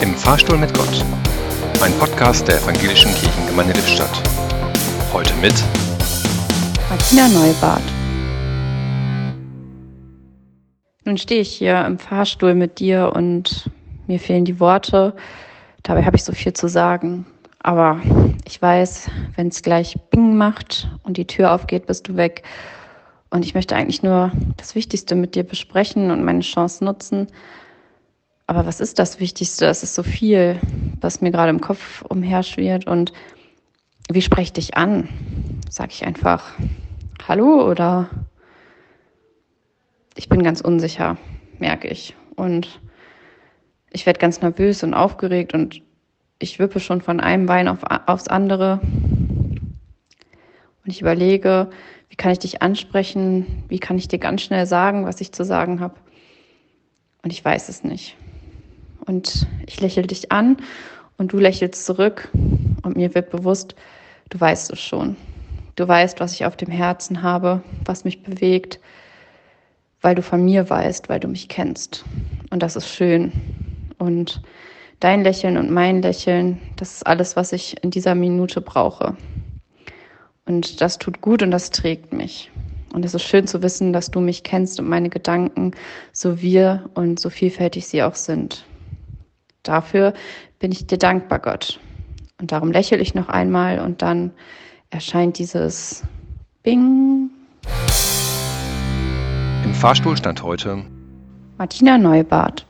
Im Fahrstuhl mit Gott. Ein Podcast der Evangelischen Kirchengemeinde Lippstadt. Heute mit Martina Neubart. Nun stehe ich hier im Fahrstuhl mit dir und mir fehlen die Worte. Dabei habe ich so viel zu sagen. Aber ich weiß, wenn es gleich Bing macht und die Tür aufgeht, bist du weg. Und ich möchte eigentlich nur das Wichtigste mit dir besprechen und meine Chance nutzen. Aber was ist das Wichtigste? Es ist so viel, was mir gerade im Kopf umherschwirrt. Und wie spreche ich dich an? Sag ich einfach Hallo oder ich bin ganz unsicher, merke ich. Und ich werde ganz nervös und aufgeregt und ich wippe schon von einem Bein auf, aufs andere. Und ich überlege, wie kann ich dich ansprechen? Wie kann ich dir ganz schnell sagen, was ich zu sagen habe? Und ich weiß es nicht. Und ich lächle dich an und du lächelst zurück und mir wird bewusst, du weißt es schon. Du weißt, was ich auf dem Herzen habe, was mich bewegt, weil du von mir weißt, weil du mich kennst. Und das ist schön. Und dein Lächeln und mein Lächeln, das ist alles, was ich in dieser Minute brauche. Und das tut gut und das trägt mich. Und es ist schön zu wissen, dass du mich kennst und meine Gedanken, so wir und so vielfältig sie auch sind. Dafür bin ich dir dankbar, Gott. Und darum lächle ich noch einmal und dann erscheint dieses Bing. Im Fahrstuhl stand heute Martina Neubart.